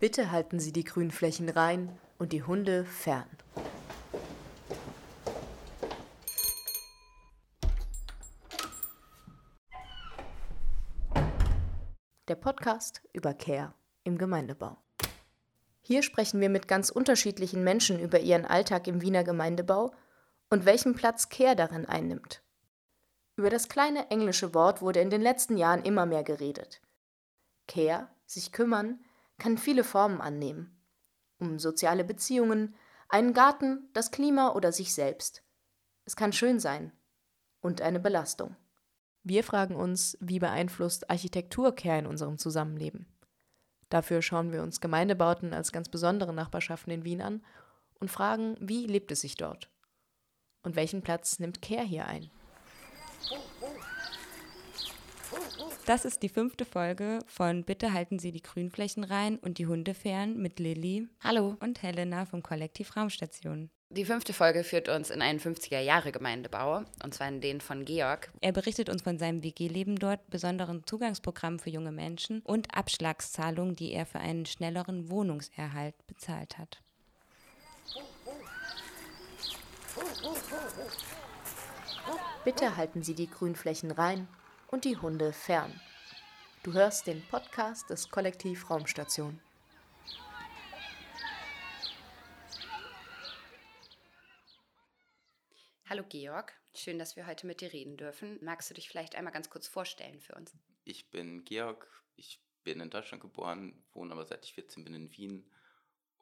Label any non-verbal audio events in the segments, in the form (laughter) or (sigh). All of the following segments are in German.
Bitte halten Sie die Grünflächen rein und die Hunde fern. Der Podcast über Care im Gemeindebau. Hier sprechen wir mit ganz unterschiedlichen Menschen über ihren Alltag im Wiener Gemeindebau und welchen Platz Care darin einnimmt. Über das kleine englische Wort wurde in den letzten Jahren immer mehr geredet. Care, sich kümmern, kann viele Formen annehmen. Um soziale Beziehungen, einen Garten, das Klima oder sich selbst. Es kann schön sein und eine Belastung. Wir fragen uns, wie beeinflusst Architektur Care in unserem Zusammenleben? Dafür schauen wir uns Gemeindebauten als ganz besondere Nachbarschaften in Wien an und fragen, wie lebt es sich dort? Und welchen Platz nimmt Care hier ein? Das ist die fünfte Folge von Bitte halten Sie die Grünflächen rein und die Hunde fern mit Lilly. Hallo. Und Helena vom Kollektiv Raumstation. Die fünfte Folge führt uns in einen 50er-Jahre-Gemeindebau, und zwar in den von Georg. Er berichtet uns von seinem WG-Leben dort, besonderen Zugangsprogrammen für junge Menschen und Abschlagszahlungen, die er für einen schnelleren Wohnungserhalt bezahlt hat. Bitte halten Sie die Grünflächen rein und die Hunde fern. Du hörst den Podcast des Kollektiv Raumstation. Hallo Georg, schön, dass wir heute mit dir reden dürfen. Magst du dich vielleicht einmal ganz kurz vorstellen für uns? Ich bin Georg, ich bin in Deutschland geboren, wohne aber seit ich 14 bin in Wien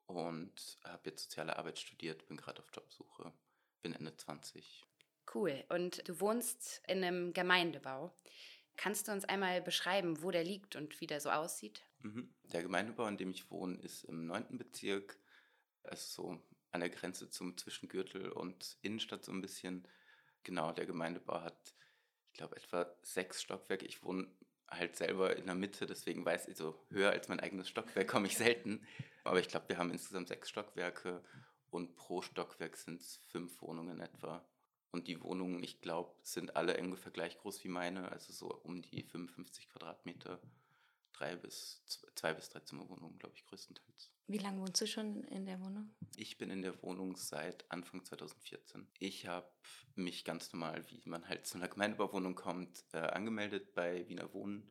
und habe jetzt soziale Arbeit studiert, bin gerade auf Jobsuche, bin Ende 20. Cool. Und du wohnst in einem Gemeindebau. Kannst du uns einmal beschreiben, wo der liegt und wie der so aussieht? Mhm. Der Gemeindebau, in dem ich wohne, ist im 9. Bezirk. Also so an der Grenze zum Zwischengürtel und Innenstadt so ein bisschen. Genau, der Gemeindebau hat, ich glaube, etwa sechs Stockwerke. Ich wohne halt selber in der Mitte, deswegen weiß ich, so höher als mein eigenes Stockwerk komme ich selten. Aber ich glaube, wir haben insgesamt sechs Stockwerke und pro Stockwerk sind es fünf Wohnungen etwa. Und die Wohnungen, ich glaube, sind alle ungefähr gleich groß wie meine, also so um die 55 Quadratmeter. Drei bis, zwei bis drei Zimmerwohnungen, glaube ich, größtenteils. Wie lange wohnst du schon in der Wohnung? Ich bin in der Wohnung seit Anfang 2014. Ich habe mich ganz normal, wie man halt zu einer Gemeindebauwohnung kommt, äh, angemeldet bei Wiener Wohnen.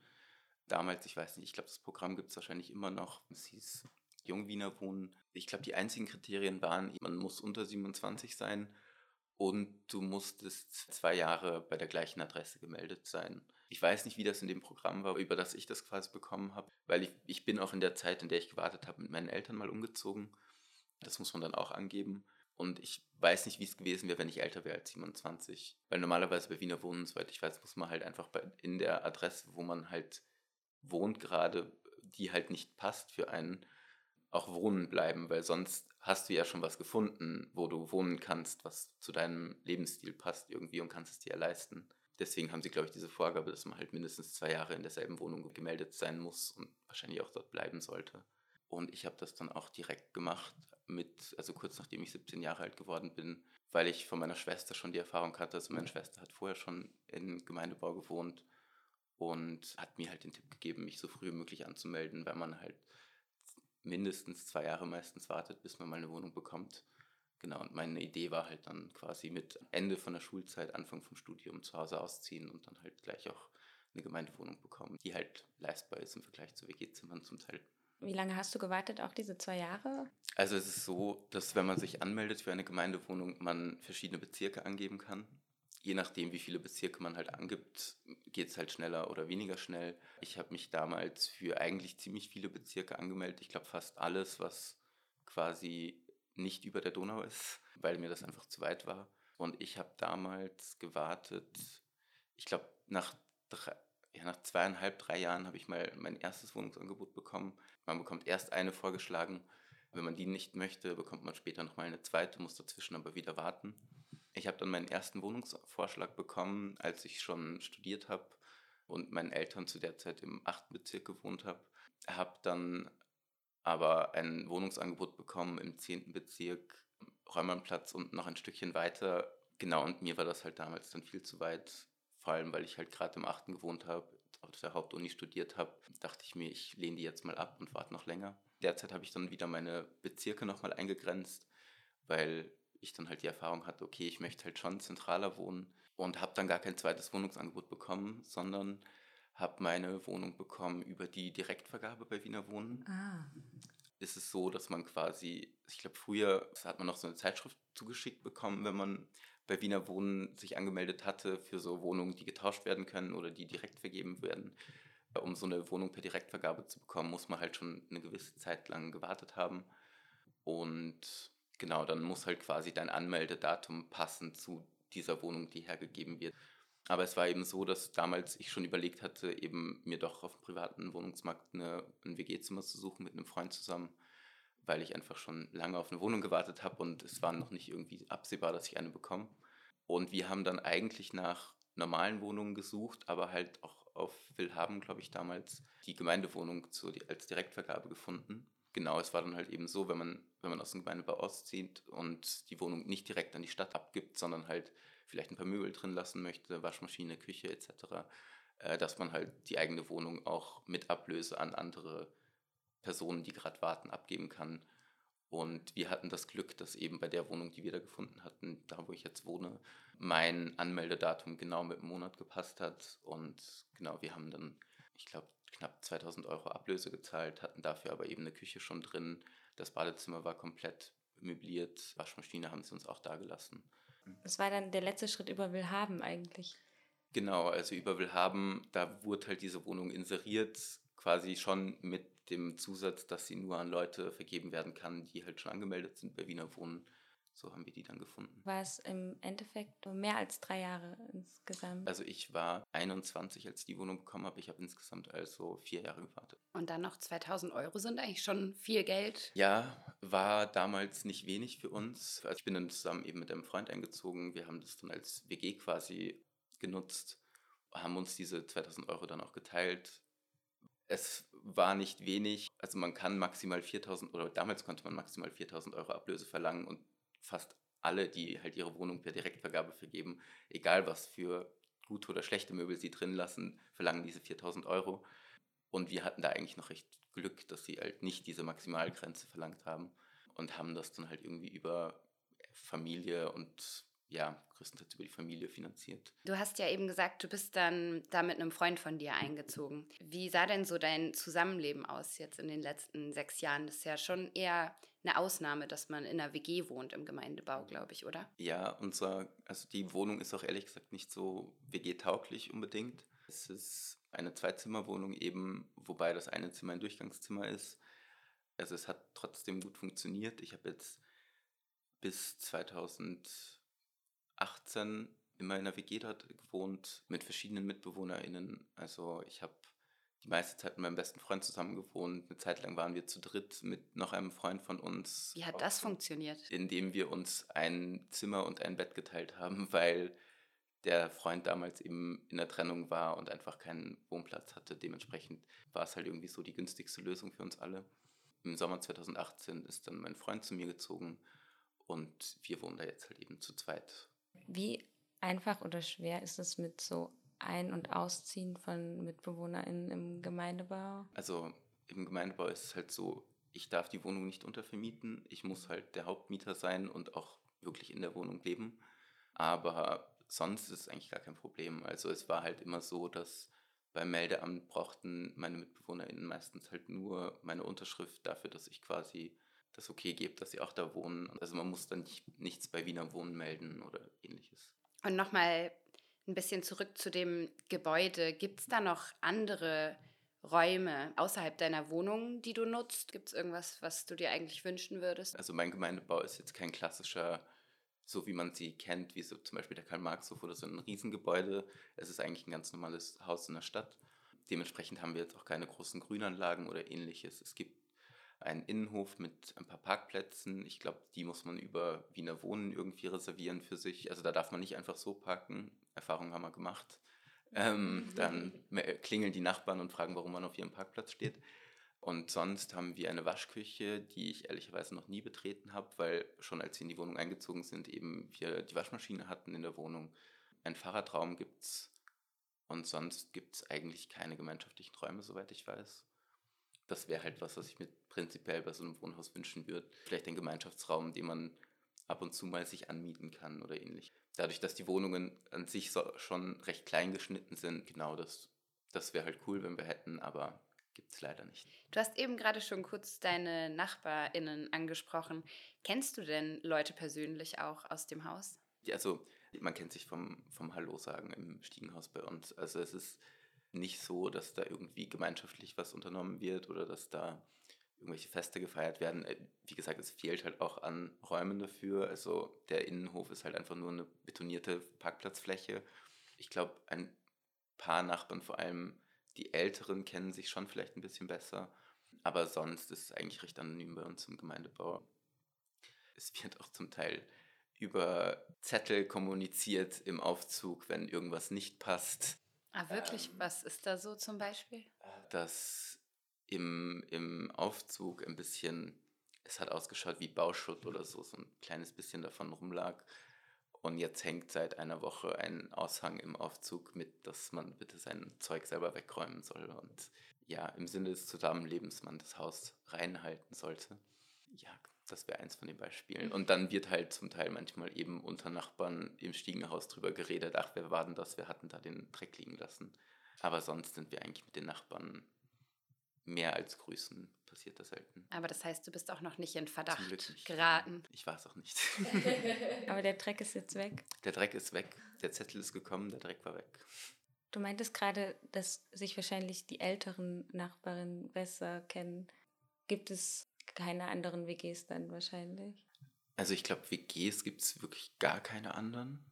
Damals, ich weiß nicht, ich glaube, das Programm gibt es wahrscheinlich immer noch. Es hieß Jungwiener Wohnen. Ich glaube, die einzigen Kriterien waren, man muss unter 27 sein und du musstest zwei Jahre bei der gleichen Adresse gemeldet sein. Ich weiß nicht, wie das in dem Programm war, über das ich das quasi bekommen habe, weil ich, ich bin auch in der Zeit, in der ich gewartet habe, mit meinen Eltern mal umgezogen. Das muss man dann auch angeben. Und ich weiß nicht, wie es gewesen wäre, wenn ich älter wäre als 27. Weil normalerweise bei Wiener Wohnen, soweit ich weiß, muss man halt einfach bei, in der Adresse, wo man halt wohnt gerade, die halt nicht passt für einen, auch wohnen bleiben, weil sonst hast du ja schon was gefunden, wo du wohnen kannst, was zu deinem Lebensstil passt irgendwie und kannst es dir leisten. Deswegen haben sie, glaube ich, diese Vorgabe, dass man halt mindestens zwei Jahre in derselben Wohnung gemeldet sein muss und wahrscheinlich auch dort bleiben sollte. Und ich habe das dann auch direkt gemacht, mit, also kurz nachdem ich 17 Jahre alt geworden bin, weil ich von meiner Schwester schon die Erfahrung hatte. Also meine Schwester hat vorher schon in Gemeindebau gewohnt und hat mir halt den Tipp gegeben, mich so früh wie möglich anzumelden, weil man halt mindestens zwei Jahre meistens wartet, bis man mal eine Wohnung bekommt. Genau, und meine Idee war halt dann quasi mit Ende von der Schulzeit, Anfang vom Studium zu Hause ausziehen und dann halt gleich auch eine Gemeindewohnung bekommen, die halt leistbar ist im Vergleich zu WG-Zimmern zum Teil. Wie lange hast du gewartet, auch diese zwei Jahre? Also es ist so, dass wenn man sich anmeldet für eine Gemeindewohnung, man verschiedene Bezirke angeben kann je nachdem, wie viele Bezirke man halt angibt, geht es halt schneller oder weniger schnell. Ich habe mich damals für eigentlich ziemlich viele Bezirke angemeldet. Ich glaube fast alles, was quasi nicht über der Donau ist, (laughs) weil mir das einfach zu weit war. Und ich habe damals gewartet, ich glaube nach, ja, nach zweieinhalb, drei Jahren habe ich mal mein erstes Wohnungsangebot bekommen. Man bekommt erst eine vorgeschlagen. Wenn man die nicht möchte, bekommt man später nochmal eine zweite, muss dazwischen aber wieder warten. Ich habe dann meinen ersten Wohnungsvorschlag bekommen, als ich schon studiert habe und meinen Eltern zu der Zeit im 8. Bezirk gewohnt habe. Habe dann aber ein Wohnungsangebot bekommen im 10. Bezirk, Räumernplatz und noch ein Stückchen weiter. Genau, und mir war das halt damals dann viel zu weit, vor allem weil ich halt gerade im achten gewohnt habe, auf der Hauptuni studiert habe, dachte ich mir, ich lehne die jetzt mal ab und warte noch länger. Derzeit habe ich dann wieder meine Bezirke nochmal eingegrenzt, weil ich dann halt die Erfahrung hatte, okay, ich möchte halt schon zentraler wohnen und habe dann gar kein zweites Wohnungsangebot bekommen, sondern habe meine Wohnung bekommen über die Direktvergabe bei Wiener Wohnen. Ah. Ist es so, dass man quasi, ich glaube, früher hat man noch so eine Zeitschrift zugeschickt bekommen, wenn man bei Wiener Wohnen sich angemeldet hatte für so Wohnungen, die getauscht werden können oder die direkt vergeben werden. Um so eine Wohnung per Direktvergabe zu bekommen, muss man halt schon eine gewisse Zeit lang gewartet haben. Und genau, dann muss halt quasi dein Anmeldedatum passen zu dieser Wohnung, die hergegeben wird. Aber es war eben so, dass damals ich schon überlegt hatte, eben mir doch auf dem privaten Wohnungsmarkt eine, ein WG-Zimmer zu suchen mit einem Freund zusammen, weil ich einfach schon lange auf eine Wohnung gewartet habe und es war noch nicht irgendwie absehbar, dass ich eine bekomme. Und wir haben dann eigentlich nach normalen Wohnungen gesucht, aber halt auch auf Willhaben, glaube ich, damals die Gemeindewohnung zu, als Direktvergabe gefunden. Genau, es war dann halt eben so, wenn man, wenn man aus dem Gemeindebau auszieht und die Wohnung nicht direkt an die Stadt abgibt, sondern halt vielleicht ein paar Möbel drin lassen möchte, Waschmaschine, Küche etc., äh, dass man halt die eigene Wohnung auch mit Ablöse an andere Personen, die gerade warten, abgeben kann. Und wir hatten das Glück, dass eben bei der Wohnung, die wir da gefunden hatten, da wo ich jetzt wohne, mein Anmeldedatum genau mit dem Monat gepasst hat. Und genau, wir haben dann, ich glaube, knapp 2000 Euro Ablöse gezahlt, hatten dafür aber eben eine Küche schon drin. Das Badezimmer war komplett möbliert, Waschmaschine haben sie uns auch da gelassen. Das war dann der letzte Schritt über Willhaben eigentlich. Genau, also über Willhaben, da wurde halt diese Wohnung inseriert, quasi schon mit dem Zusatz, dass sie nur an Leute vergeben werden kann, die halt schon angemeldet sind bei Wiener Wohnen. So haben wir die dann gefunden. War es im Endeffekt mehr als drei Jahre insgesamt? Also ich war 21, als ich die Wohnung bekommen habe. Ich habe insgesamt also vier Jahre gewartet. Und dann noch 2000 Euro sind eigentlich schon viel Geld. Ja, war damals nicht wenig für uns. Also ich bin dann zusammen eben mit einem Freund eingezogen. Wir haben das dann als WG quasi genutzt, haben uns diese 2000 Euro dann auch geteilt. Es war nicht wenig. Also man kann maximal 4000 oder damals konnte man maximal 4000 Euro Ablöse verlangen und fast alle, die halt ihre Wohnung per Direktvergabe vergeben, egal was für gute oder schlechte Möbel sie drin lassen, verlangen diese 4000 Euro. Und wir hatten da eigentlich noch recht Glück, dass sie halt nicht diese Maximalgrenze verlangt haben und haben das dann halt irgendwie über Familie und ja, größtenteils über die Familie finanziert. Du hast ja eben gesagt, du bist dann da mit einem Freund von dir eingezogen. Wie sah denn so dein Zusammenleben aus jetzt in den letzten sechs Jahren? Das ist ja schon eher eine Ausnahme, dass man in einer WG wohnt im Gemeindebau, glaube ich, oder? Ja, unser, also die Wohnung ist auch ehrlich gesagt nicht so WG-tauglich unbedingt. Es ist eine Zweizimmerwohnung eben, wobei das eine Zimmer ein Durchgangszimmer ist. Also es hat trotzdem gut funktioniert. Ich habe jetzt bis 2018 immer in der WG dort gewohnt mit verschiedenen MitbewohnerInnen. Also ich habe die meiste Zeit mit meinem besten Freund zusammen gewohnt. Eine Zeit lang waren wir zu dritt mit noch einem Freund von uns. Wie hat das funktioniert? Indem wir uns ein Zimmer und ein Bett geteilt haben, (laughs) weil der Freund damals eben in der Trennung war und einfach keinen Wohnplatz hatte. Dementsprechend war es halt irgendwie so die günstigste Lösung für uns alle. Im Sommer 2018 ist dann mein Freund zu mir gezogen und wir wohnen da jetzt halt eben zu zweit. Wie einfach oder schwer ist es mit so ein- und Ausziehen von MitbewohnerInnen im Gemeindebau? Also im Gemeindebau ist es halt so, ich darf die Wohnung nicht untervermieten. Ich muss halt der Hauptmieter sein und auch wirklich in der Wohnung leben. Aber sonst ist es eigentlich gar kein Problem. Also es war halt immer so, dass beim Meldeamt brauchten meine MitbewohnerInnen meistens halt nur meine Unterschrift dafür, dass ich quasi das okay gebe, dass sie auch da wohnen. Also man muss dann nicht, nichts bei Wiener Wohnen melden oder ähnliches. Und nochmal ein bisschen zurück zu dem Gebäude. Gibt es da noch andere Räume außerhalb deiner Wohnung, die du nutzt? Gibt es irgendwas, was du dir eigentlich wünschen würdest? Also mein Gemeindebau ist jetzt kein klassischer, so wie man sie kennt, wie so zum Beispiel der Karl-Marx-Hof oder so ein Riesengebäude. Es ist eigentlich ein ganz normales Haus in der Stadt. Dementsprechend haben wir jetzt auch keine großen Grünanlagen oder ähnliches. Es gibt einen Innenhof mit ein paar Parkplätzen. Ich glaube, die muss man über Wiener Wohnen irgendwie reservieren für sich. Also da darf man nicht einfach so parken. Erfahrung haben wir gemacht. Ähm, (laughs) dann klingeln die Nachbarn und fragen, warum man auf ihrem Parkplatz steht. Und sonst haben wir eine Waschküche, die ich ehrlicherweise noch nie betreten habe, weil schon als wir in die Wohnung eingezogen sind, eben wir die Waschmaschine hatten in der Wohnung. Ein Fahrradraum gibt es Und sonst gibt es eigentlich keine gemeinschaftlichen Räume, soweit ich weiß. Das wäre halt was, was ich mir prinzipiell bei so einem Wohnhaus wünschen würde. Vielleicht ein Gemeinschaftsraum, den man ab und zu mal sich anmieten kann oder ähnlich. Dadurch, dass die Wohnungen an sich so schon recht klein geschnitten sind, genau das, das wäre halt cool, wenn wir hätten, aber gibt es leider nicht. Du hast eben gerade schon kurz deine NachbarInnen angesprochen. Kennst du denn Leute persönlich auch aus dem Haus? Ja, also man kennt sich vom, vom Hallo sagen im Stiegenhaus bei uns. Also es ist nicht so, dass da irgendwie gemeinschaftlich was unternommen wird oder dass da irgendwelche Feste gefeiert werden. Äh, wie gesagt, es fehlt halt auch an Räumen dafür. Also der Innenhof ist halt einfach nur eine betonierte Parkplatzfläche. Ich glaube, ein paar Nachbarn, vor allem die Älteren, kennen sich schon vielleicht ein bisschen besser. Aber sonst ist es eigentlich recht anonym bei uns im Gemeindebau. Es wird auch zum Teil über Zettel kommuniziert im Aufzug, wenn irgendwas nicht passt. Ah, wirklich? Ähm, Was ist da so zum Beispiel? Dass im, im Aufzug ein bisschen, es hat ausgeschaut wie Bauschutt oder so, so ein kleines bisschen davon rumlag. Und jetzt hängt seit einer Woche ein Aushang im Aufzug mit, dass man bitte sein Zeug selber wegräumen soll. Und ja, im Sinne des Zusammenlebens man das Haus reinhalten sollte. Ja, das wäre eins von den Beispielen. Und dann wird halt zum Teil manchmal eben unter Nachbarn im Stiegenhaus drüber geredet, ach, wer war denn das? Wir hatten da den Dreck liegen lassen. Aber sonst sind wir eigentlich mit den Nachbarn mehr als grüßen. Passiert das selten. Aber das heißt, du bist auch noch nicht in Verdacht nicht. geraten. Ich war es auch nicht. (laughs) Aber der Dreck ist jetzt weg. Der Dreck ist weg. Der Zettel ist gekommen, der Dreck war weg. Du meintest gerade, dass sich wahrscheinlich die älteren Nachbarinnen besser kennen. Gibt es keine anderen WGs dann wahrscheinlich. Also ich glaube, WGs gibt es wirklich gar keine anderen.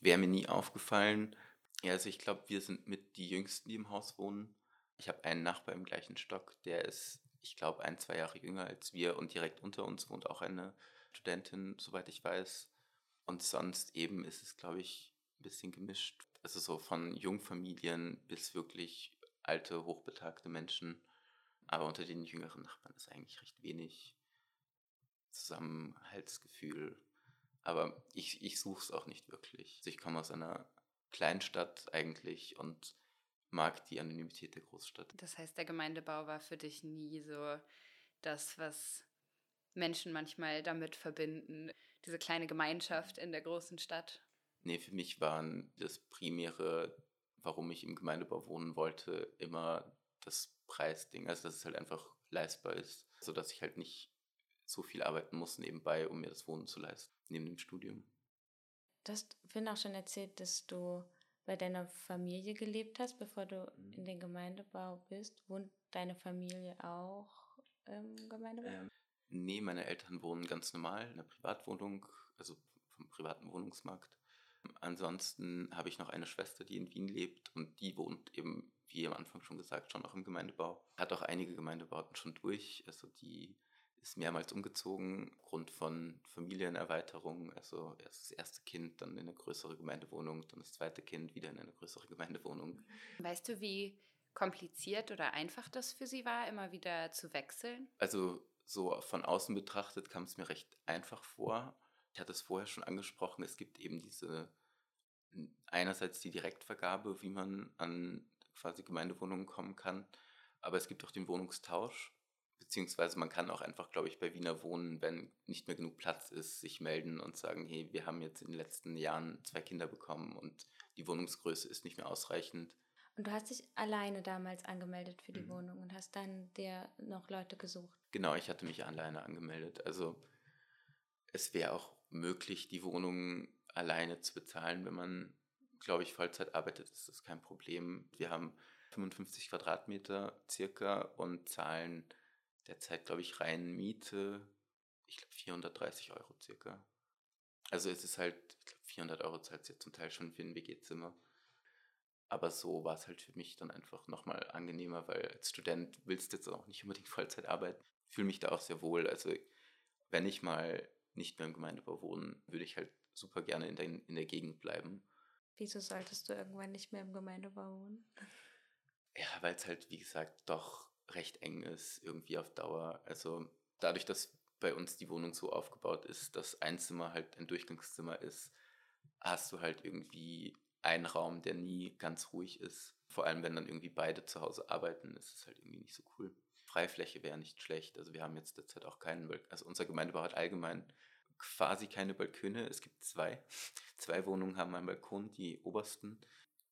Wäre mir nie aufgefallen. Ja, also ich glaube, wir sind mit die Jüngsten, die im Haus wohnen. Ich habe einen Nachbar im gleichen Stock, der ist, ich glaube, ein, zwei Jahre jünger als wir und direkt unter uns wohnt auch eine Studentin, soweit ich weiß. Und sonst eben ist es, glaube ich, ein bisschen gemischt. Also so von Jungfamilien bis wirklich alte, hochbetagte Menschen. Aber unter den jüngeren Nachbarn ist eigentlich recht wenig Zusammenhaltsgefühl. Aber ich, ich suche es auch nicht wirklich. Also ich komme aus einer Kleinstadt eigentlich und mag die Anonymität der Großstadt. Das heißt, der Gemeindebau war für dich nie so das, was Menschen manchmal damit verbinden, diese kleine Gemeinschaft in der großen Stadt? Nee, für mich waren das Primäre, warum ich im Gemeindebau wohnen wollte, immer das Preisding, also dass es halt einfach leistbar ist, sodass ich halt nicht so viel arbeiten muss nebenbei, um mir das Wohnen zu leisten, neben dem Studium. Du hast Finn auch schon erzählt, dass du bei deiner Familie gelebt hast, bevor du mhm. in den Gemeindebau bist. Wohnt deine Familie auch im Gemeindebau? Ähm, nee, meine Eltern wohnen ganz normal in einer Privatwohnung, also vom privaten Wohnungsmarkt. Ansonsten habe ich noch eine Schwester, die in Wien lebt und die wohnt eben wie am Anfang schon gesagt, schon auch im Gemeindebau. Hat auch einige Gemeindebauten schon durch. Also die ist mehrmals umgezogen, aufgrund von Familienerweiterung. Also erst das erste Kind, dann in eine größere Gemeindewohnung, dann das zweite Kind wieder in eine größere Gemeindewohnung. Weißt du, wie kompliziert oder einfach das für sie war, immer wieder zu wechseln? Also so von außen betrachtet kam es mir recht einfach vor. Ich hatte es vorher schon angesprochen, es gibt eben diese einerseits die Direktvergabe, wie man an quasi Gemeindewohnungen kommen kann. Aber es gibt auch den Wohnungstausch, beziehungsweise man kann auch einfach, glaube ich, bei Wiener Wohnen, wenn nicht mehr genug Platz ist, sich melden und sagen, hey, wir haben jetzt in den letzten Jahren zwei Kinder bekommen und die Wohnungsgröße ist nicht mehr ausreichend. Und du hast dich alleine damals angemeldet für die mhm. Wohnung und hast dann dir noch Leute gesucht. Genau, ich hatte mich alleine angemeldet. Also es wäre auch möglich, die Wohnung alleine zu bezahlen, wenn man glaube ich, Vollzeit arbeitet, ist das kein Problem. Wir haben 55 Quadratmeter circa und zahlen derzeit, glaube ich, rein Miete, ich glaube 430 Euro circa. Also es ist halt, ich glaube 400 Euro zahlt ja zum Teil schon für ein WG-Zimmer. Aber so war es halt für mich dann einfach nochmal angenehmer, weil als Student willst du jetzt auch nicht unbedingt (laughs) Vollzeit arbeiten. Ich fühle mich da auch sehr wohl. Also wenn ich mal nicht mehr im Gemeindebau wohne, würde ich halt super gerne in der, in der Gegend bleiben. Wieso solltest du irgendwann nicht mehr im Gemeindebau wohnen? Ja, weil es halt, wie gesagt, doch recht eng ist, irgendwie auf Dauer. Also dadurch, dass bei uns die Wohnung so aufgebaut ist, dass ein Zimmer halt ein Durchgangszimmer ist, hast du halt irgendwie ein Raum, der nie ganz ruhig ist. Vor allem, wenn dann irgendwie beide zu Hause arbeiten, ist es halt irgendwie nicht so cool. Freifläche wäre nicht schlecht. Also wir haben jetzt derzeit auch keinen, also unser Gemeindebau hat allgemein quasi keine Balkone. Es gibt zwei. (laughs) Zwei Wohnungen haben einen Balkon, die obersten.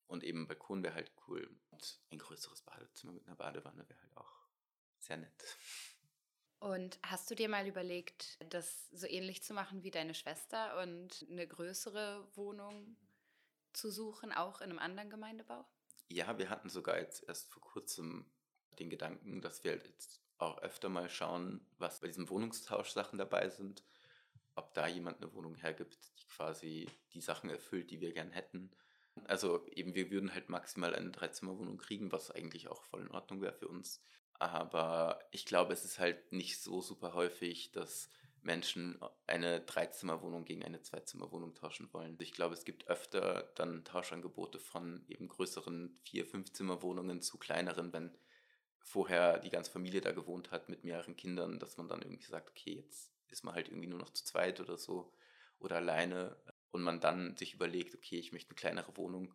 Und eben ein Balkon wäre halt cool. Und ein größeres Badezimmer mit einer Badewanne wäre halt auch sehr nett. Und hast du dir mal überlegt, das so ähnlich zu machen wie deine Schwester und eine größere Wohnung zu suchen, auch in einem anderen Gemeindebau? Ja, wir hatten sogar jetzt erst vor kurzem den Gedanken, dass wir halt jetzt auch öfter mal schauen, was bei diesen Wohnungstauschsachen dabei sind, ob da jemand eine Wohnung hergibt, die quasi die Sachen erfüllt, die wir gern hätten. Also eben, wir würden halt maximal eine Dreizimmerwohnung kriegen, was eigentlich auch voll in Ordnung wäre für uns. Aber ich glaube, es ist halt nicht so super häufig, dass Menschen eine Dreizimmerwohnung gegen eine Zweizimmerwohnung tauschen wollen. Ich glaube, es gibt öfter dann Tauschangebote von eben größeren Vier-, Fünfzimmerwohnungen zu kleineren, wenn vorher die ganze Familie da gewohnt hat mit mehreren Kindern, dass man dann irgendwie sagt, okay, jetzt ist man halt irgendwie nur noch zu zweit oder so oder alleine und man dann sich überlegt, okay, ich möchte eine kleinere Wohnung.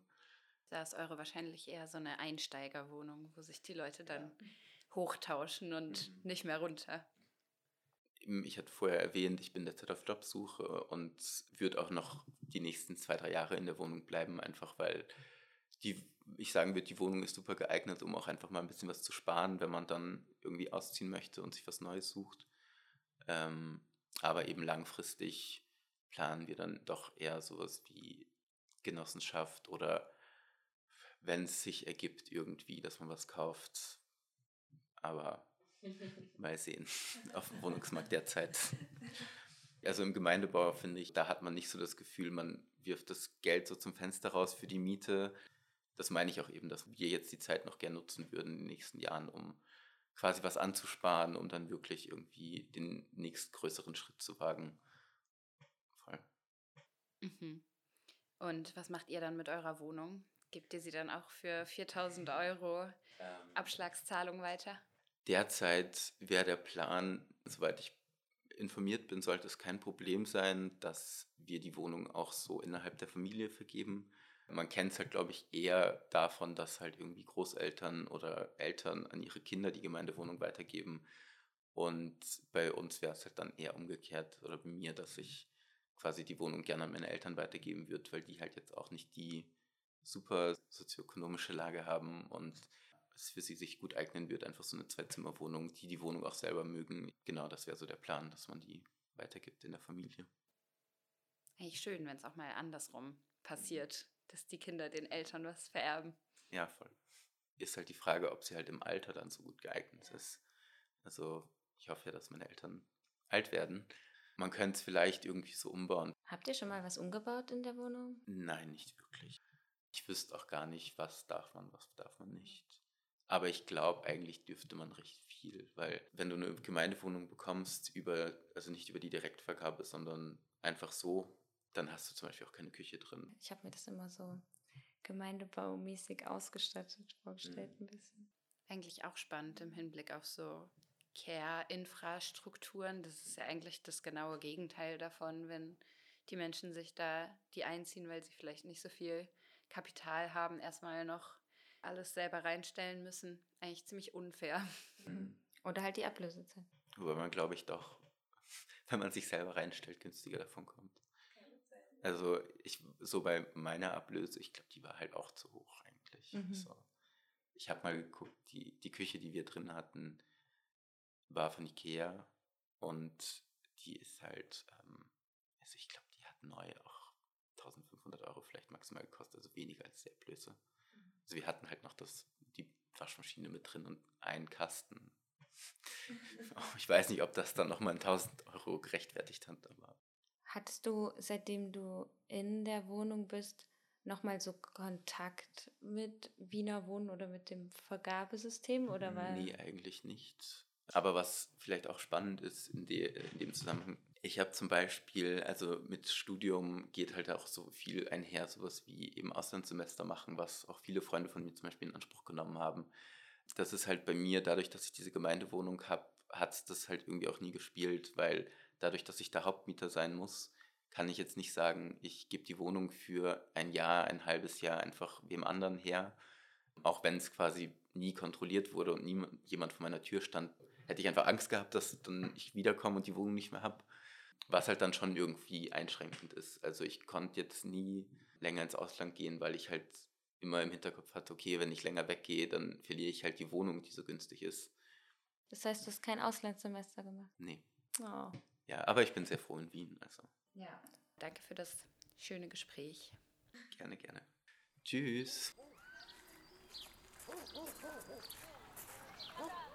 Da ist eure wahrscheinlich eher so eine Einsteigerwohnung, wo sich die Leute dann hochtauschen und mhm. nicht mehr runter. Ich hatte vorher erwähnt, ich bin derzeit auf Jobsuche und würde auch noch die nächsten zwei, drei Jahre in der Wohnung bleiben, einfach weil die ich sagen würde, die Wohnung ist super geeignet, um auch einfach mal ein bisschen was zu sparen, wenn man dann irgendwie ausziehen möchte und sich was Neues sucht. Ähm, aber eben langfristig planen wir dann doch eher sowas wie Genossenschaft oder wenn es sich ergibt irgendwie, dass man was kauft. Aber (laughs) mal sehen (laughs) auf dem Wohnungsmarkt derzeit. Also im Gemeindebau finde ich, da hat man nicht so das Gefühl, man wirft das Geld so zum Fenster raus für die Miete, das meine ich auch eben, dass wir jetzt die Zeit noch gern nutzen würden in den nächsten Jahren, um quasi was anzusparen, um dann wirklich irgendwie den nächstgrößeren Schritt zu wagen. Voll. Mhm. Und was macht ihr dann mit eurer Wohnung? Gebt ihr sie dann auch für 4000 Euro ähm, Abschlagszahlung weiter? Derzeit wäre der Plan, soweit ich informiert bin, sollte es kein Problem sein, dass wir die Wohnung auch so innerhalb der Familie vergeben. Man kennt es halt, glaube ich, eher davon, dass halt irgendwie Großeltern oder Eltern an ihre Kinder die Gemeindewohnung weitergeben. Und bei uns wäre es halt dann eher umgekehrt oder bei mir, dass ich quasi die Wohnung gerne an meine Eltern weitergeben würde, weil die halt jetzt auch nicht die super sozioökonomische Lage haben und es für sie sich gut eignen wird, einfach so eine Zweizimmerwohnung, die die Wohnung auch selber mögen. Genau, das wäre so der Plan, dass man die weitergibt in der Familie. Eigentlich schön, wenn es auch mal andersrum passiert, dass die Kinder den Eltern was vererben. Ja, voll. Ist halt die Frage, ob sie halt im Alter dann so gut geeignet ist. Also ich hoffe ja, dass meine Eltern alt werden. Man könnte es vielleicht irgendwie so umbauen. Habt ihr schon mal was umgebaut in der Wohnung? Nein, nicht wirklich. Ich wüsste auch gar nicht, was darf man, was darf man nicht. Aber ich glaube, eigentlich dürfte man recht viel, weil wenn du eine Gemeindewohnung bekommst, über, also nicht über die Direktvergabe, sondern einfach so, dann hast du zum Beispiel auch keine Küche drin. Ich habe mir das immer so gemeindebaumäßig ausgestattet vorgestellt, mhm. ein bisschen. Eigentlich auch spannend im Hinblick auf so Care-Infrastrukturen. Das ist ja eigentlich das genaue Gegenteil davon, wenn die Menschen sich da, die einziehen, weil sie vielleicht nicht so viel Kapital haben, erstmal noch alles selber reinstellen müssen. Eigentlich ziemlich unfair. Mhm. (laughs) Oder halt die Ablösezeit. Wobei man, glaube ich, doch, (laughs) wenn man sich selber reinstellt, günstiger davon kommt. Also ich so bei meiner Ablöse, ich glaube, die war halt auch zu hoch eigentlich. Mhm. So. Ich habe mal geguckt, die, die Küche, die wir drin hatten, war von Ikea und die ist halt, ähm, also ich glaube, die hat neu auch 1500 Euro vielleicht maximal gekostet, also weniger als der Blöße. Also wir hatten halt noch das, die Waschmaschine mit drin und einen Kasten. (laughs) ich weiß nicht, ob das dann nochmal 1000 Euro gerechtfertigt hat, aber Hattest du, seitdem du in der Wohnung bist, nochmal so Kontakt mit Wiener Wohnen oder mit dem Vergabesystem? Oder war nee, eigentlich nicht. Aber was vielleicht auch spannend ist in, de, in dem Zusammenhang, ich habe zum Beispiel, also mit Studium geht halt auch so viel einher, sowas wie eben Auslandssemester machen, was auch viele Freunde von mir zum Beispiel in Anspruch genommen haben. Das ist halt bei mir, dadurch, dass ich diese Gemeindewohnung habe, hat es das halt irgendwie auch nie gespielt, weil dadurch, dass ich da Hauptmieter sein muss, kann ich jetzt nicht sagen, ich gebe die Wohnung für ein Jahr, ein halbes Jahr einfach wem anderen her. Auch wenn es quasi nie kontrolliert wurde und nie jemand vor meiner Tür stand, hätte ich einfach Angst gehabt, dass dann ich wiederkomme und die Wohnung nicht mehr habe. Was halt dann schon irgendwie einschränkend ist. Also ich konnte jetzt nie länger ins Ausland gehen, weil ich halt immer im Hinterkopf hatte, okay, wenn ich länger weggehe, dann verliere ich halt die Wohnung, die so günstig ist. Das heißt, du hast kein Auslandssemester gemacht? Nee. Oh. Ja, aber ich bin sehr froh in Wien. Also. Ja. Danke für das schöne Gespräch. Gerne, gerne. Tschüss.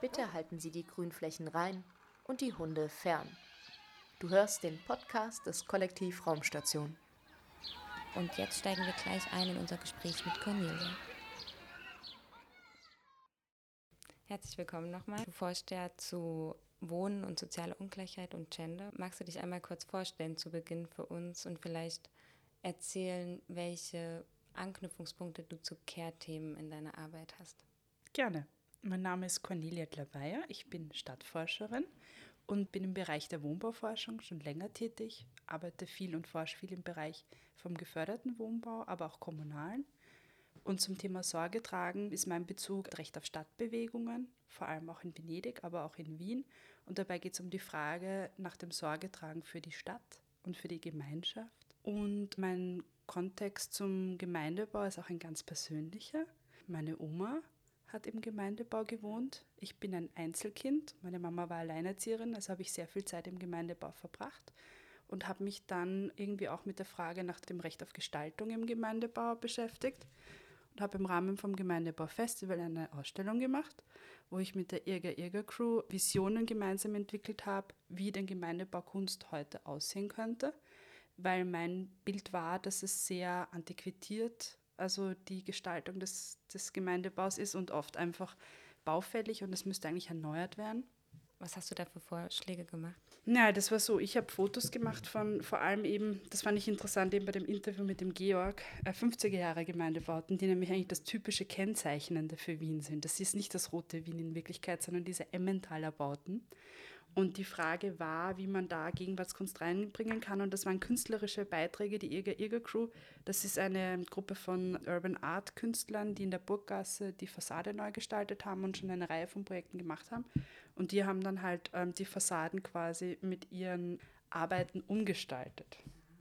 Bitte halten Sie die Grünflächen rein und die Hunde fern. Du hörst den Podcast des Kollektiv Raumstation. Und jetzt steigen wir gleich ein in unser Gespräch mit Cornelia. Herzlich willkommen nochmal. Du forschst ja zu Wohnen und soziale Ungleichheit und Gender. Magst du dich einmal kurz vorstellen zu Beginn für uns und vielleicht erzählen, welche Anknüpfungspunkte du zu Care-Themen in deiner Arbeit hast? Gerne. Mein Name ist Cornelia Glaweyer. Ich bin Stadtforscherin und bin im Bereich der Wohnbauforschung schon länger tätig, arbeite viel und forsche viel im Bereich vom geförderten Wohnbau, aber auch kommunalen. Und zum Thema Sorge tragen ist mein Bezug recht auf Stadtbewegungen, vor allem auch in Venedig, aber auch in Wien. Und dabei geht es um die Frage nach dem Sorgetragen für die Stadt und für die Gemeinschaft. Und mein Kontext zum Gemeindebau ist auch ein ganz persönlicher. Meine Oma hat im Gemeindebau gewohnt. Ich bin ein Einzelkind. Meine Mama war Alleinerzieherin, also habe ich sehr viel Zeit im Gemeindebau verbracht und habe mich dann irgendwie auch mit der Frage nach dem Recht auf Gestaltung im Gemeindebau beschäftigt und habe im Rahmen vom Gemeindebau Festival eine Ausstellung gemacht, wo ich mit der Irga Irga Crew Visionen gemeinsam entwickelt habe, wie denn Gemeindebaukunst heute aussehen könnte, weil mein Bild war, dass es sehr antiquiert, also die Gestaltung des, des Gemeindebaus ist und oft einfach baufällig und es müsste eigentlich erneuert werden. Was hast du da für Vorschläge gemacht? Ja, das war so. Ich habe Fotos gemacht von vor allem eben, das fand ich interessant, eben bei dem Interview mit dem Georg, äh, 50er Jahre Gemeindebauten, die nämlich eigentlich das typische Kennzeichnende für Wien sind. Das ist nicht das rote Wien in Wirklichkeit, sondern diese Emmentaler Bauten. Und die Frage war, wie man da Gegenwartskunst reinbringen kann. Und das waren künstlerische Beiträge, die Irga Irga Crew. Das ist eine Gruppe von Urban Art Künstlern, die in der Burggasse die Fassade neu gestaltet haben und schon eine Reihe von Projekten gemacht haben. Und die haben dann halt ähm, die Fassaden quasi mit ihren Arbeiten umgestaltet.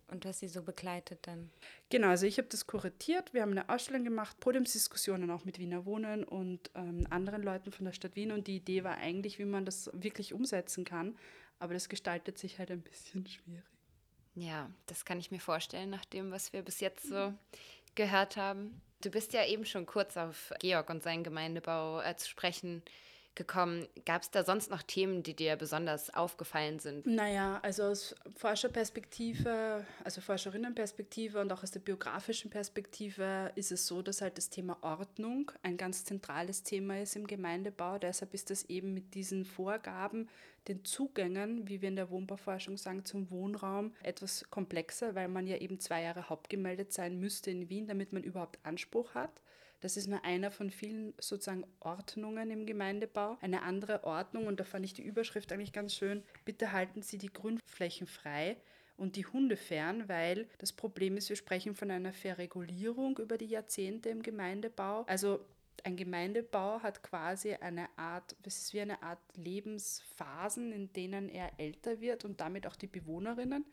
Und hast sie so begleitet dann? Genau, also ich habe das kuratiert. Wir haben eine Ausstellung gemacht, Podiumsdiskussionen auch mit Wiener Wohnen und ähm, anderen Leuten von der Stadt Wien. Und die Idee war eigentlich, wie man das wirklich umsetzen kann. Aber das gestaltet sich halt ein bisschen schwierig. Ja, das kann ich mir vorstellen, nach dem, was wir bis jetzt so gehört haben. Du bist ja eben schon kurz auf Georg und seinen Gemeindebau äh, zu sprechen gekommen. Gab es da sonst noch Themen, die dir besonders aufgefallen sind? Naja, also aus Forscherperspektive, also Forscherinnenperspektive und auch aus der biografischen Perspektive ist es so, dass halt das Thema Ordnung ein ganz zentrales Thema ist im Gemeindebau. Deshalb ist das eben mit diesen Vorgaben, den Zugängen, wie wir in der Wohnbauforschung sagen, zum Wohnraum etwas komplexer, weil man ja eben zwei Jahre hauptgemeldet sein müsste in Wien, damit man überhaupt Anspruch hat. Das ist nur einer von vielen sozusagen Ordnungen im Gemeindebau. Eine andere Ordnung, und da fand ich die Überschrift eigentlich ganz schön, bitte halten Sie die Grünflächen frei und die Hunde fern, weil das Problem ist, wir sprechen von einer Verregulierung über die Jahrzehnte im Gemeindebau. Also ein Gemeindebau hat quasi eine Art, es ist wie eine Art Lebensphasen, in denen er älter wird und damit auch die Bewohnerinnen.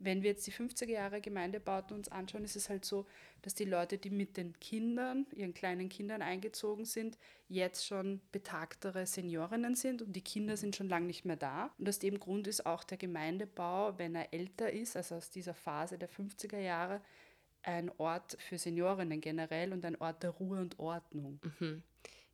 Wenn wir jetzt die 50er Jahre Gemeindebauten uns anschauen, ist es halt so, dass die Leute, die mit den Kindern, ihren kleinen Kindern eingezogen sind, jetzt schon betagtere Seniorinnen sind und die Kinder sind schon lange nicht mehr da. Und aus dem Grund ist auch der Gemeindebau, wenn er älter ist, also aus dieser Phase der 50er Jahre, ein Ort für Seniorinnen generell und ein Ort der Ruhe und Ordnung. Mhm.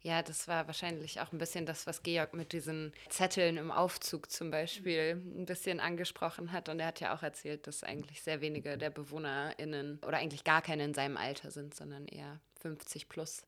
Ja, das war wahrscheinlich auch ein bisschen das, was Georg mit diesen Zetteln im Aufzug zum Beispiel ein bisschen angesprochen hat. Und er hat ja auch erzählt, dass eigentlich sehr wenige der BewohnerInnen oder eigentlich gar keine in seinem Alter sind, sondern eher 50 plus.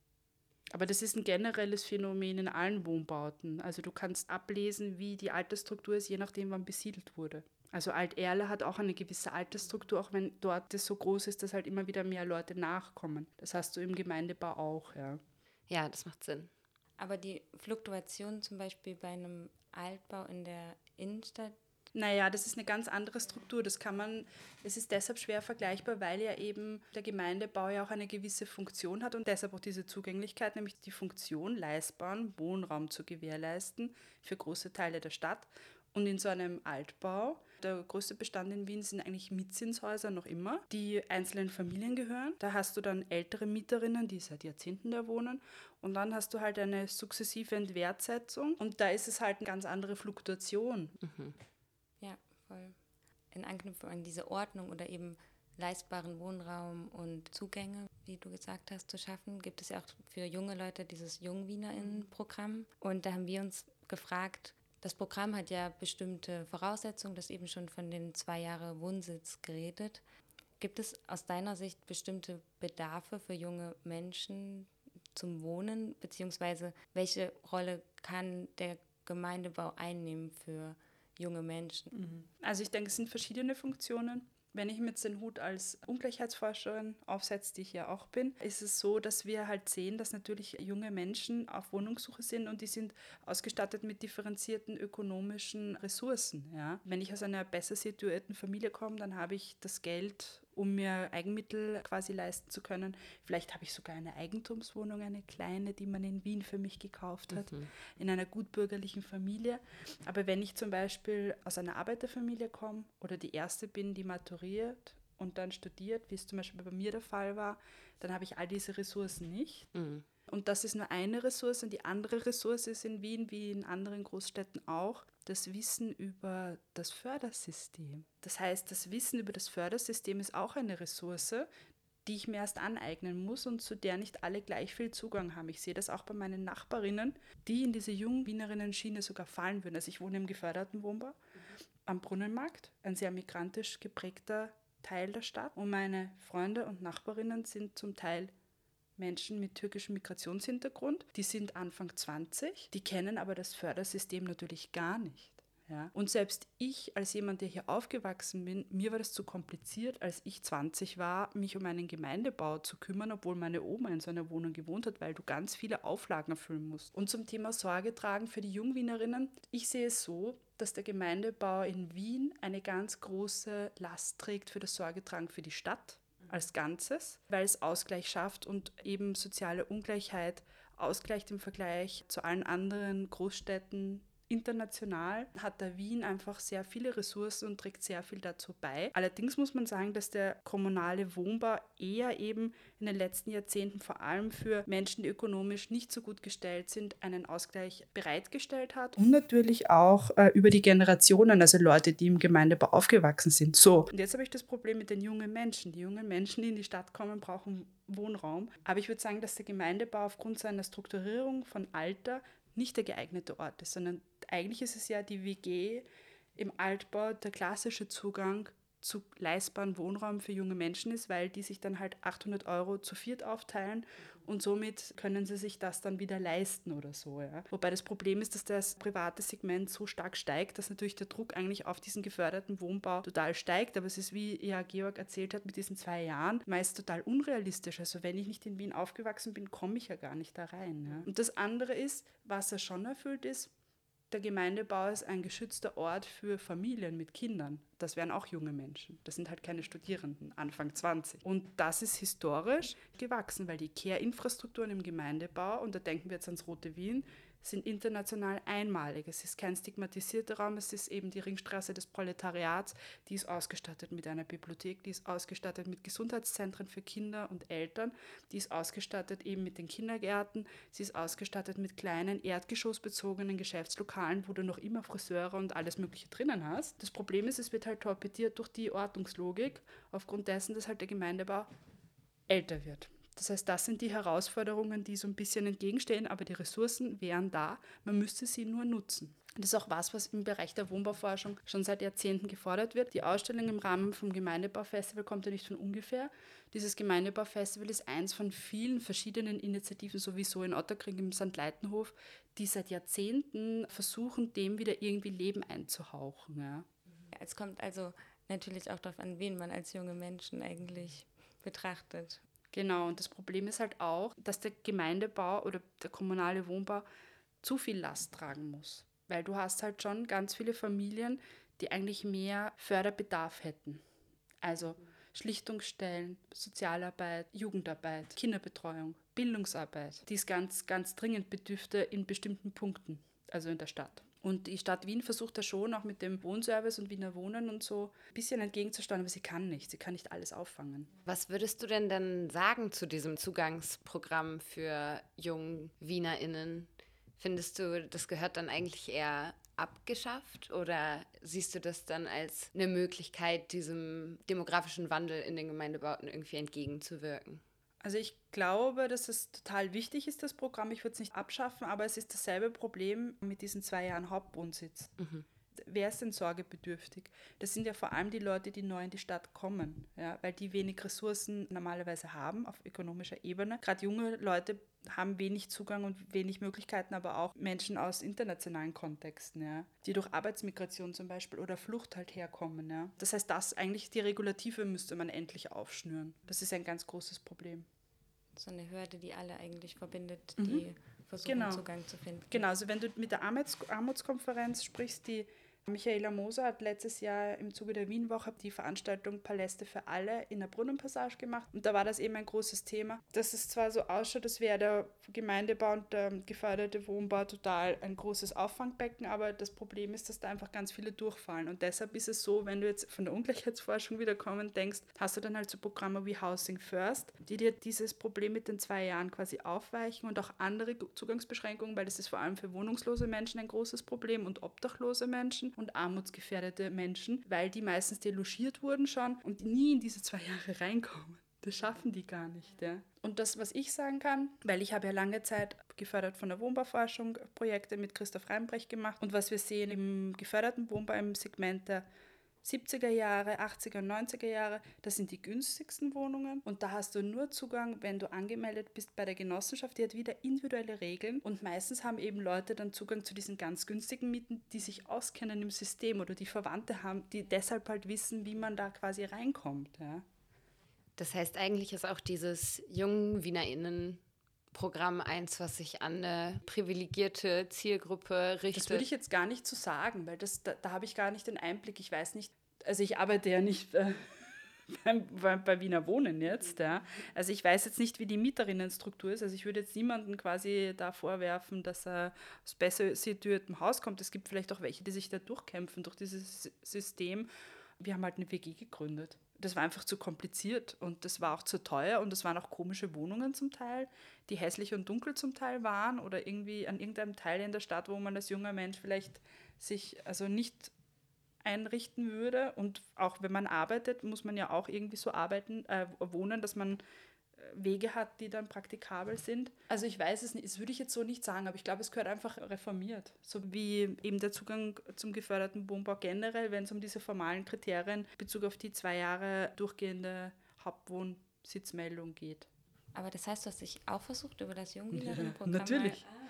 Aber das ist ein generelles Phänomen in allen Wohnbauten. Also du kannst ablesen, wie die Altersstruktur ist, je nachdem, wann besiedelt wurde. Also Alt-Erle hat auch eine gewisse Altersstruktur, auch wenn dort das so groß ist, dass halt immer wieder mehr Leute nachkommen. Das hast du im Gemeindebau auch, ja. Ja, das macht Sinn. Aber die Fluktuation zum Beispiel bei einem Altbau in der Innenstadt Naja, das ist eine ganz andere Struktur. Das kann man, es ist deshalb schwer vergleichbar, weil ja eben der Gemeindebau ja auch eine gewisse Funktion hat und deshalb auch diese Zugänglichkeit, nämlich die Funktion, leistbaren Wohnraum zu gewährleisten für große Teile der Stadt. Und in so einem Altbau, der größte Bestand in Wien sind eigentlich Mietzinshäuser noch immer, die einzelnen Familien gehören. Da hast du dann ältere Mieterinnen, die seit Jahrzehnten da wohnen. Und dann hast du halt eine sukzessive Entwertsetzung. Und da ist es halt eine ganz andere Fluktuation. Mhm. Ja, voll. In Anknüpfung an diese Ordnung oder eben leistbaren Wohnraum und Zugänge, wie du gesagt hast, zu schaffen, gibt es ja auch für junge Leute dieses JungwienerInnen-Programm. Und da haben wir uns gefragt, das Programm hat ja bestimmte Voraussetzungen, das eben schon von den zwei Jahre Wohnsitz geredet. Gibt es aus deiner Sicht bestimmte Bedarfe für junge Menschen zum Wohnen, beziehungsweise welche Rolle kann der Gemeindebau einnehmen für junge Menschen? Mhm. Also ich denke, es sind verschiedene Funktionen. Wenn ich mit den Hut als Ungleichheitsforscherin aufsetze, die ich ja auch bin, ist es so, dass wir halt sehen, dass natürlich junge Menschen auf Wohnungssuche sind und die sind ausgestattet mit differenzierten ökonomischen Ressourcen. Ja? Wenn ich aus einer besser situierten Familie komme, dann habe ich das Geld um mir Eigenmittel quasi leisten zu können. Vielleicht habe ich sogar eine Eigentumswohnung, eine kleine, die man in Wien für mich gekauft hat, mhm. in einer gutbürgerlichen Familie. Aber wenn ich zum Beispiel aus einer Arbeiterfamilie komme oder die erste bin, die maturiert und dann studiert, wie es zum Beispiel bei mir der Fall war, dann habe ich all diese Ressourcen nicht. Mhm. Und das ist nur eine Ressource. Und die andere Ressource ist in Wien, wie in anderen Großstädten auch, das Wissen über das Fördersystem. Das heißt, das Wissen über das Fördersystem ist auch eine Ressource, die ich mir erst aneignen muss und zu der nicht alle gleich viel Zugang haben. Ich sehe das auch bei meinen Nachbarinnen, die in diese jungen Wienerinnen-Schiene sogar fallen würden. Also ich wohne im geförderten Wohnbau am Brunnenmarkt, ein sehr migrantisch geprägter Teil der Stadt. Und meine Freunde und Nachbarinnen sind zum Teil Menschen mit türkischem Migrationshintergrund, die sind Anfang 20, die kennen aber das Fördersystem natürlich gar nicht. Ja? Und selbst ich, als jemand, der hier aufgewachsen bin, mir war das zu kompliziert, als ich 20 war, mich um einen Gemeindebau zu kümmern, obwohl meine Oma in so einer Wohnung gewohnt hat, weil du ganz viele Auflagen erfüllen musst. Und zum Thema Sorge tragen für die Jungwienerinnen, ich sehe es so, dass der Gemeindebau in Wien eine ganz große Last trägt für das Sorgetragen für die Stadt als Ganzes, weil es Ausgleich schafft und eben soziale Ungleichheit ausgleicht im Vergleich zu allen anderen Großstädten International hat der Wien einfach sehr viele Ressourcen und trägt sehr viel dazu bei. Allerdings muss man sagen, dass der kommunale Wohnbau eher eben in den letzten Jahrzehnten vor allem für Menschen, die ökonomisch nicht so gut gestellt sind, einen Ausgleich bereitgestellt hat. Und natürlich auch äh, über die Generationen, also Leute, die im Gemeindebau aufgewachsen sind. So, und jetzt habe ich das Problem mit den jungen Menschen. Die jungen Menschen, die in die Stadt kommen, brauchen Wohnraum. Aber ich würde sagen, dass der Gemeindebau aufgrund seiner Strukturierung von Alter nicht der geeignete Ort ist, sondern eigentlich ist es ja die WG im Altbau der klassische Zugang zu leistbaren Wohnraum für junge Menschen ist, weil die sich dann halt 800 Euro zu viert aufteilen und somit können sie sich das dann wieder leisten oder so. Ja. Wobei das Problem ist, dass das private Segment so stark steigt, dass natürlich der Druck eigentlich auf diesen geförderten Wohnbau total steigt. Aber es ist, wie ja Georg erzählt hat, mit diesen zwei Jahren meist total unrealistisch. Also wenn ich nicht in Wien aufgewachsen bin, komme ich ja gar nicht da rein. Ja. Und das andere ist, was er schon erfüllt ist, der Gemeindebau ist ein geschützter Ort für Familien mit Kindern. Das wären auch junge Menschen. Das sind halt keine Studierenden, Anfang 20. Und das ist historisch gewachsen, weil die Care-Infrastrukturen im Gemeindebau, und da denken wir jetzt ans Rote Wien, sind international einmalig. Es ist kein stigmatisierter Raum, es ist eben die Ringstraße des Proletariats, die ist ausgestattet mit einer Bibliothek, die ist ausgestattet mit Gesundheitszentren für Kinder und Eltern, die ist ausgestattet eben mit den Kindergärten, sie ist ausgestattet mit kleinen erdgeschossbezogenen Geschäftslokalen, wo du noch immer Friseure und alles Mögliche drinnen hast. Das Problem ist, es wird halt torpediert durch die Ordnungslogik, aufgrund dessen, dass halt der Gemeindebau älter wird. Das heißt, das sind die Herausforderungen, die so ein bisschen entgegenstehen, aber die Ressourcen wären da, man müsste sie nur nutzen. Das ist auch was, was im Bereich der Wohnbauforschung schon seit Jahrzehnten gefordert wird. Die Ausstellung im Rahmen vom Gemeindebaufestival kommt ja nicht von ungefähr. Dieses Gemeindebaufestival ist eins von vielen verschiedenen Initiativen, sowieso in Otterkring im St. Leitenhof, die seit Jahrzehnten versuchen, dem wieder irgendwie Leben einzuhauchen. Ja. Es kommt also natürlich auch darauf an, wen man als junge Menschen eigentlich betrachtet. Genau, und das Problem ist halt auch, dass der Gemeindebau oder der kommunale Wohnbau zu viel Last tragen muss. Weil du hast halt schon ganz viele Familien, die eigentlich mehr Förderbedarf hätten. Also Schlichtungsstellen, Sozialarbeit, Jugendarbeit, Kinderbetreuung, Bildungsarbeit, die es ganz, ganz dringend bedürfte in bestimmten Punkten, also in der Stadt. Und die Stadt Wien versucht da schon auch mit dem Wohnservice und Wiener Wohnen und so ein bisschen entgegenzusteuern, aber sie kann nicht. Sie kann nicht alles auffangen. Was würdest du denn dann sagen zu diesem Zugangsprogramm für jungen WienerInnen? Findest du, das gehört dann eigentlich eher abgeschafft oder siehst du das dann als eine Möglichkeit, diesem demografischen Wandel in den Gemeindebauten irgendwie entgegenzuwirken? Also ich glaube, dass es total wichtig ist, das Programm. Ich würde es nicht abschaffen, aber es ist dasselbe Problem mit diesen zwei Jahren Hauptwohnsitz. Mhm wer ist denn sorgebedürftig? Das sind ja vor allem die Leute, die neu in die Stadt kommen, ja, weil die wenig Ressourcen normalerweise haben auf ökonomischer Ebene. Gerade junge Leute haben wenig Zugang und wenig Möglichkeiten, aber auch Menschen aus internationalen Kontexten, ja, die durch Arbeitsmigration zum Beispiel oder Flucht halt herkommen. Ja. Das heißt, das eigentlich die Regulative müsste man endlich aufschnüren. Das ist ein ganz großes Problem. So eine Hürde, die alle eigentlich verbindet, mhm. die versuchen genau. Zugang zu finden. Genau, also wenn du mit der Armuts Armutskonferenz sprichst, die Michaela Moser hat letztes Jahr im Zuge der Wienwoche die Veranstaltung Paläste für alle in der Brunnenpassage gemacht. Und da war das eben ein großes Thema, dass es zwar so ausschaut, als wäre der Gemeindebau und der geförderte Wohnbau total ein großes Auffangbecken, aber das Problem ist, dass da einfach ganz viele durchfallen. Und deshalb ist es so, wenn du jetzt von der Ungleichheitsforschung wiederkommen denkst, hast du dann halt so Programme wie Housing First, die dir dieses Problem mit den zwei Jahren quasi aufweichen und auch andere Zugangsbeschränkungen, weil das ist vor allem für wohnungslose Menschen ein großes Problem und obdachlose Menschen und armutsgefährdete Menschen, weil die meistens delogiert wurden schon und nie in diese zwei Jahre reinkommen. Das schaffen die gar nicht. Ja. Und das, was ich sagen kann, weil ich habe ja lange Zeit gefördert von der Wohnbauforschung Projekte mit Christoph Reinbrecht gemacht und was wir sehen im geförderten Wohnbau im Segment der 70er Jahre, 80er und 90er Jahre, das sind die günstigsten Wohnungen und da hast du nur Zugang, wenn du angemeldet bist bei der Genossenschaft, die hat wieder individuelle Regeln und meistens haben eben Leute dann Zugang zu diesen ganz günstigen Mieten, die sich auskennen im System oder die Verwandte haben, die deshalb halt wissen, wie man da quasi reinkommt. Ja. Das heißt, eigentlich ist auch dieses jungen WienerInnen Programm eins, was sich an eine privilegierte Zielgruppe richtet? Das würde ich jetzt gar nicht so sagen, weil das, da, da habe ich gar nicht den Einblick. Ich weiß nicht, also ich arbeite ja nicht äh, (laughs) bei, bei, Wiener Wohnen jetzt. Ja. Also ich weiß jetzt nicht, wie die Mieterinnenstruktur ist. Also ich würde jetzt niemanden quasi da vorwerfen, dass er aus besser situiertem Haus kommt. Es gibt vielleicht auch welche, die sich da durchkämpfen durch dieses System. Wir haben halt eine WG gegründet das war einfach zu kompliziert und das war auch zu teuer und es waren auch komische Wohnungen zum Teil, die hässlich und dunkel zum Teil waren oder irgendwie an irgendeinem Teil in der Stadt, wo man als junger Mensch vielleicht sich also nicht einrichten würde. Und auch wenn man arbeitet, muss man ja auch irgendwie so arbeiten, äh, wohnen, dass man Wege hat, die dann praktikabel sind. Also ich weiß es nicht, das würde ich jetzt so nicht sagen, aber ich glaube, es gehört einfach reformiert. So wie eben der Zugang zum geförderten Wohnbau generell, wenn es um diese formalen Kriterien in Bezug auf die zwei Jahre durchgehende Hauptwohnsitzmeldung geht. Aber das heißt, du hast dich auch versucht, über das Jungwiederprogramm... Ja, natürlich. Mal,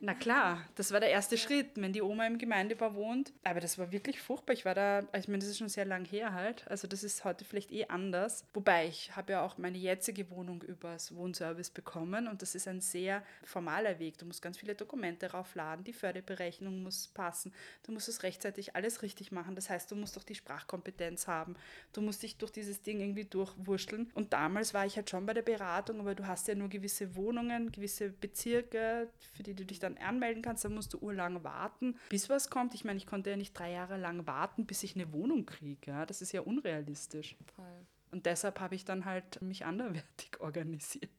na klar, das war der erste Schritt, wenn die Oma im Gemeindebau wohnt. Aber das war wirklich furchtbar. Ich war da, ich meine, das ist schon sehr lang her halt. Also das ist heute vielleicht eh anders. Wobei ich habe ja auch meine jetzige Wohnung übers Wohnservice bekommen und das ist ein sehr formaler Weg. Du musst ganz viele Dokumente raufladen, die Förderberechnung muss passen. Du musst es rechtzeitig alles richtig machen. Das heißt, du musst doch die Sprachkompetenz haben. Du musst dich durch dieses Ding irgendwie durchwurschteln. Und damals war ich halt schon bei der Beratung, aber du hast ja nur gewisse Wohnungen, gewisse Bezirke, für die du dich dann dann anmelden kannst, dann musst du urlang warten, bis was kommt. Ich meine, ich konnte ja nicht drei Jahre lang warten, bis ich eine Wohnung kriege. Ja? Das ist ja unrealistisch. Voll. Und deshalb habe ich dann halt mich anderwertig (laughs) organisiert.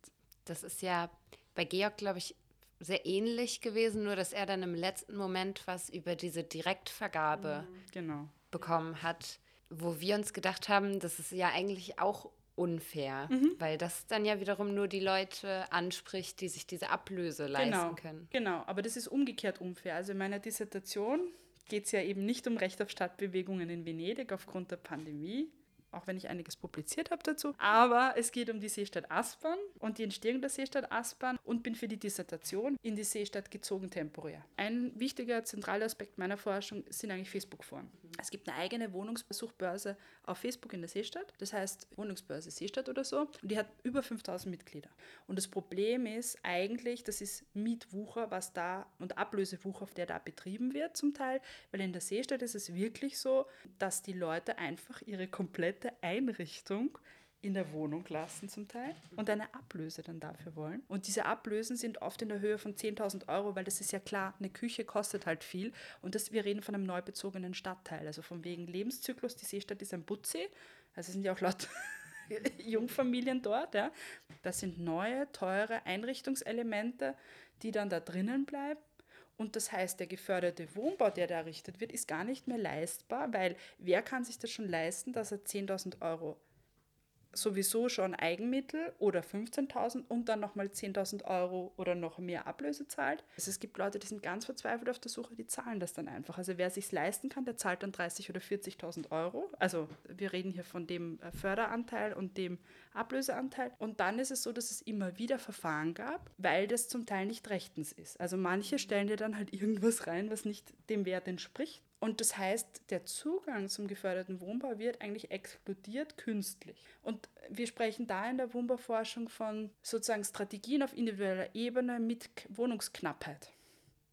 Das ist ja bei Georg, glaube ich, sehr ähnlich gewesen, nur dass er dann im letzten Moment was über diese Direktvergabe mhm. genau. bekommen hat, wo wir uns gedacht haben, das ist ja eigentlich auch unfair, mhm. weil das dann ja wiederum nur die Leute anspricht, die sich diese Ablöse leisten genau, können. Genau, aber das ist umgekehrt unfair. Also in meiner Dissertation geht es ja eben nicht um Recht auf Stadtbewegungen in Venedig aufgrund der Pandemie, auch wenn ich einiges publiziert habe dazu. Aber es geht um die Seestadt Aspern und die Entstehung der Seestadt Aspern und bin für die Dissertation in die Seestadt gezogen temporär. Ein wichtiger zentraler Aspekt meiner Forschung sind eigentlich Facebook-Foren. Es gibt eine eigene Wohnungsbesuchbörse auf Facebook in der Seestadt. Das heißt Wohnungsbörse Seestadt oder so. Und die hat über 5000 Mitglieder. Und das Problem ist eigentlich, das ist Mietwucher, was da und Ablösewucher, auf der da betrieben wird zum Teil. Weil in der Seestadt ist es wirklich so, dass die Leute einfach ihre komplette Einrichtung in der Wohnung lassen zum Teil und eine Ablöse dann dafür wollen. Und diese Ablösen sind oft in der Höhe von 10.000 Euro, weil das ist ja klar, eine Küche kostet halt viel. Und das, wir reden von einem neu bezogenen Stadtteil, also von wegen Lebenszyklus. Die Seestadt ist ein Butzsee, also sind ja auch laut (laughs) Jungfamilien dort. Ja. Das sind neue, teure Einrichtungselemente, die dann da drinnen bleiben. Und das heißt, der geförderte Wohnbau, der da errichtet wird, ist gar nicht mehr leistbar, weil wer kann sich das schon leisten, dass er 10.000 Euro sowieso schon Eigenmittel oder 15.000 und dann nochmal 10.000 Euro oder noch mehr Ablöse zahlt. Also es gibt Leute, die sind ganz verzweifelt auf der Suche, die zahlen das dann einfach. Also wer sich leisten kann, der zahlt dann 30.000 oder 40.000 Euro. Also wir reden hier von dem äh, Förderanteil und dem Ablöseanteil. Und dann ist es so, dass es immer wieder Verfahren gab, weil das zum Teil nicht rechtens ist. Also manche stellen dir dann halt irgendwas rein, was nicht dem Wert entspricht. Und das heißt, der Zugang zum geförderten Wohnbau wird eigentlich exkludiert künstlich. Und wir sprechen da in der Wohnbauforschung von sozusagen Strategien auf individueller Ebene mit Wohnungsknappheit.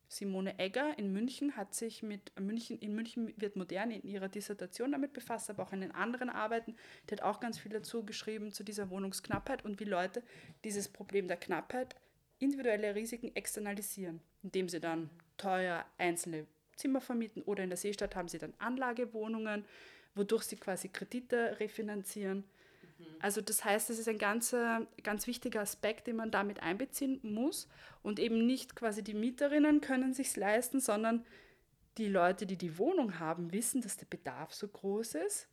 Simone Egger in München hat sich mit München, in München wird modern in ihrer Dissertation damit befasst, aber auch in den anderen Arbeiten. Die hat auch ganz viel dazu geschrieben zu dieser Wohnungsknappheit und wie Leute dieses Problem der Knappheit individuelle Risiken externalisieren, indem sie dann teuer einzelne Zimmer vermieten oder in der Seestadt haben sie dann Anlagewohnungen, wodurch sie quasi Kredite refinanzieren. Mhm. Also das heißt, das ist ein ganz, ganz wichtiger Aspekt, den man damit einbeziehen muss und eben nicht quasi die Mieterinnen können sich leisten, sondern die Leute, die die Wohnung haben, wissen, dass der Bedarf so groß ist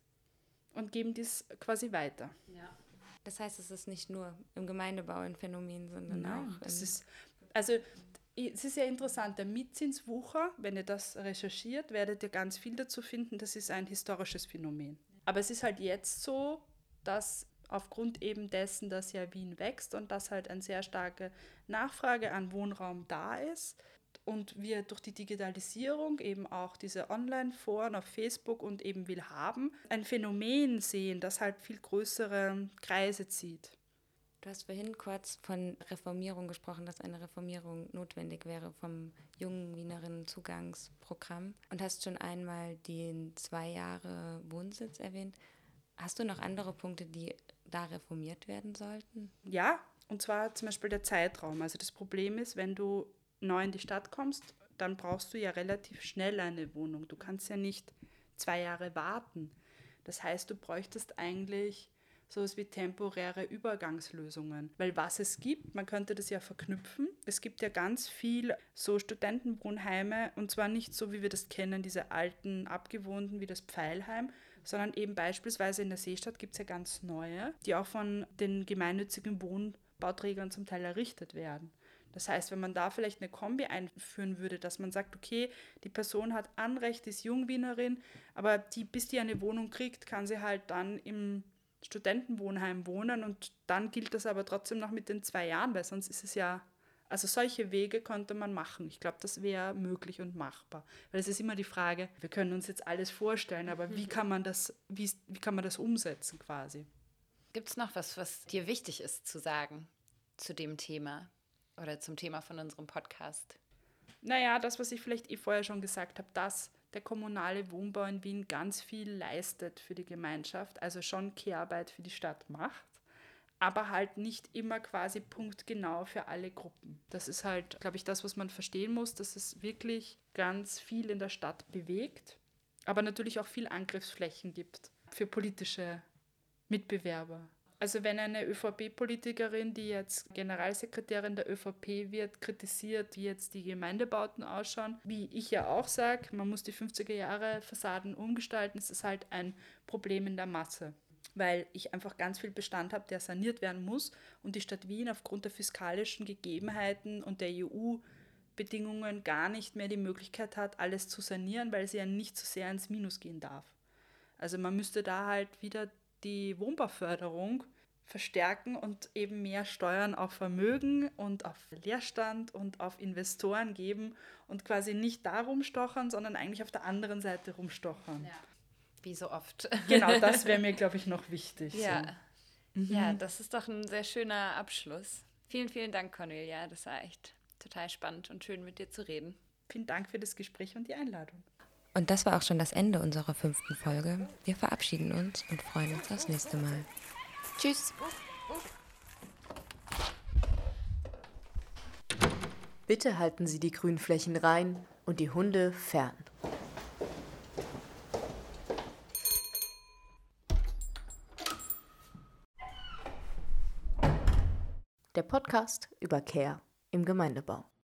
und geben dies quasi weiter. Ja. Das heißt, es ist nicht nur im Gemeindebau ein Phänomen, sondern Nein, auch. Das ist, also es ist ja interessant, der Mietzinswucher, wenn ihr das recherchiert, werdet ihr ganz viel dazu finden, das ist ein historisches Phänomen. Aber es ist halt jetzt so, dass aufgrund eben dessen, dass ja Wien wächst und dass halt eine sehr starke Nachfrage an Wohnraum da ist und wir durch die Digitalisierung eben auch diese Online-Foren auf Facebook und eben will haben, ein Phänomen sehen, das halt viel größere Kreise zieht. Du hast vorhin kurz von Reformierung gesprochen, dass eine Reformierung notwendig wäre vom jungen Wienerinnen-Zugangsprogramm und hast schon einmal den zwei Jahre Wohnsitz erwähnt. Hast du noch andere Punkte, die da reformiert werden sollten? Ja, und zwar zum Beispiel der Zeitraum. Also das Problem ist, wenn du neu in die Stadt kommst, dann brauchst du ja relativ schnell eine Wohnung. Du kannst ja nicht zwei Jahre warten. Das heißt, du bräuchtest eigentlich sowas wie temporäre Übergangslösungen. Weil was es gibt, man könnte das ja verknüpfen. Es gibt ja ganz viel so Studentenwohnheime und zwar nicht so, wie wir das kennen, diese alten, abgewohnten wie das Pfeilheim, sondern eben beispielsweise in der Seestadt gibt es ja ganz neue, die auch von den gemeinnützigen Wohnbauträgern zum Teil errichtet werden. Das heißt, wenn man da vielleicht eine Kombi einführen würde, dass man sagt, okay, die Person hat Anrecht, ist Jungwienerin, aber die, bis die eine Wohnung kriegt, kann sie halt dann im Studentenwohnheim wohnen und dann gilt das aber trotzdem noch mit den zwei Jahren, weil sonst ist es ja, also solche Wege könnte man machen. Ich glaube, das wäre möglich und machbar. Weil es ist immer die Frage, wir können uns jetzt alles vorstellen, aber wie kann man das, wie, wie kann man das umsetzen quasi? Gibt es noch was, was dir wichtig ist zu sagen zu dem Thema oder zum Thema von unserem Podcast? Naja, das, was ich vielleicht eh vorher schon gesagt habe, dass der kommunale Wohnbau in Wien ganz viel leistet für die Gemeinschaft, also schon Kehrarbeit für die Stadt macht, aber halt nicht immer quasi punktgenau für alle Gruppen. Das ist halt, glaube ich, das, was man verstehen muss, dass es wirklich ganz viel in der Stadt bewegt, aber natürlich auch viel Angriffsflächen gibt für politische Mitbewerber. Also wenn eine ÖVP-Politikerin, die jetzt Generalsekretärin der ÖVP wird, kritisiert, wie jetzt die Gemeindebauten ausschauen, wie ich ja auch sage, man muss die 50er Jahre Fassaden umgestalten, ist das halt ein Problem in der Masse weil ich einfach ganz viel Bestand habe, der saniert werden muss und die Stadt Wien aufgrund der fiskalischen Gegebenheiten und der EU-Bedingungen gar nicht mehr die Möglichkeit hat, alles zu sanieren, weil sie ja nicht so sehr ins Minus gehen darf. Also man müsste da halt wieder die Wohnbauförderung verstärken und eben mehr Steuern auf Vermögen und auf Leerstand und auf Investoren geben und quasi nicht da rumstochern, sondern eigentlich auf der anderen Seite rumstochern. Ja. Wie so oft. Genau, (laughs) das wäre mir, glaube ich, noch wichtig. Ja. So. Mhm. ja, das ist doch ein sehr schöner Abschluss. Vielen, vielen Dank, Cornelia. Das war echt total spannend und schön mit dir zu reden. Vielen Dank für das Gespräch und die Einladung. Und das war auch schon das Ende unserer fünften Folge. Wir verabschieden uns und freuen uns aufs nächste Mal. Tschüss. Bitte halten Sie die Grünflächen rein und die Hunde fern. Der Podcast über Care im Gemeindebau.